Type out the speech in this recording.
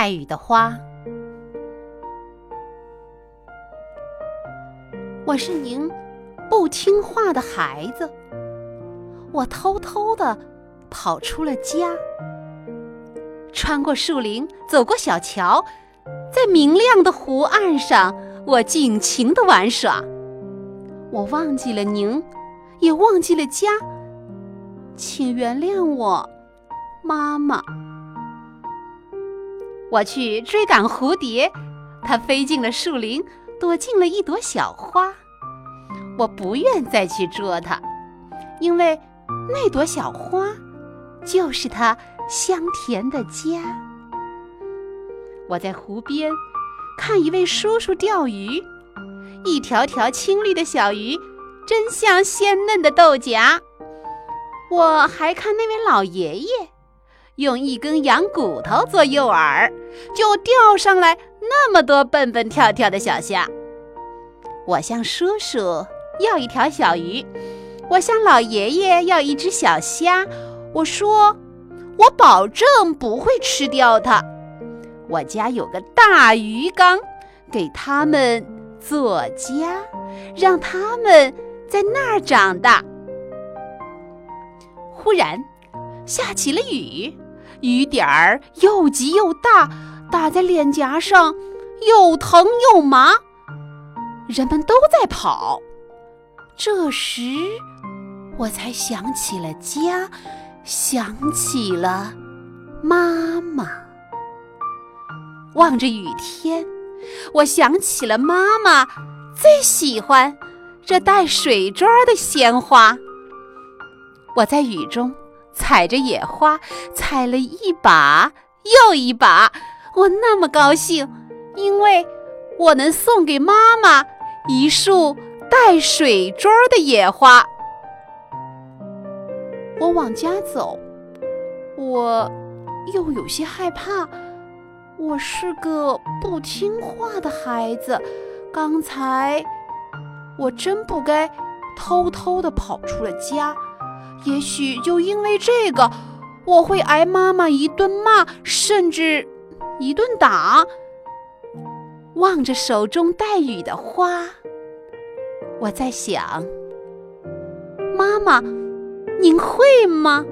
带雨的花。我是您不听话的孩子，我偷偷的跑出了家，穿过树林，走过小桥，在明亮的湖岸上，我尽情的玩耍。我忘记了您，也忘记了家，请原谅我，妈妈。我去追赶蝴蝶，它飞进了树林，躲进了一朵小花。我不愿再去捉它，因为那朵小花就是它香甜的家。我在湖边看一位叔叔钓鱼，一条条青绿的小鱼，真像鲜嫩的豆荚。我还看那位老爷爷。用一根羊骨头做诱饵，就钓上来那么多蹦蹦跳跳的小虾。我向叔叔要一条小鱼，我向老爷爷要一只小虾。我说，我保证不会吃掉它。我家有个大鱼缸，给它们做家，让它们在那儿长大。忽然，下起了雨。雨点儿又急又大，打在脸颊上，又疼又麻。人们都在跑，这时我才想起了家，想起了妈妈。望着雨天，我想起了妈妈最喜欢这带水珠的鲜花。我在雨中。采着野花，采了一把又一把，我那么高兴，因为我能送给妈妈一束带水珠的野花。我往家走，我又有些害怕。我是个不听话的孩子，刚才我真不该偷偷的跑出了家。也许就因为这个，我会挨妈妈一顿骂，甚至一顿打。望着手中带雨的花，我在想：妈妈，您会吗？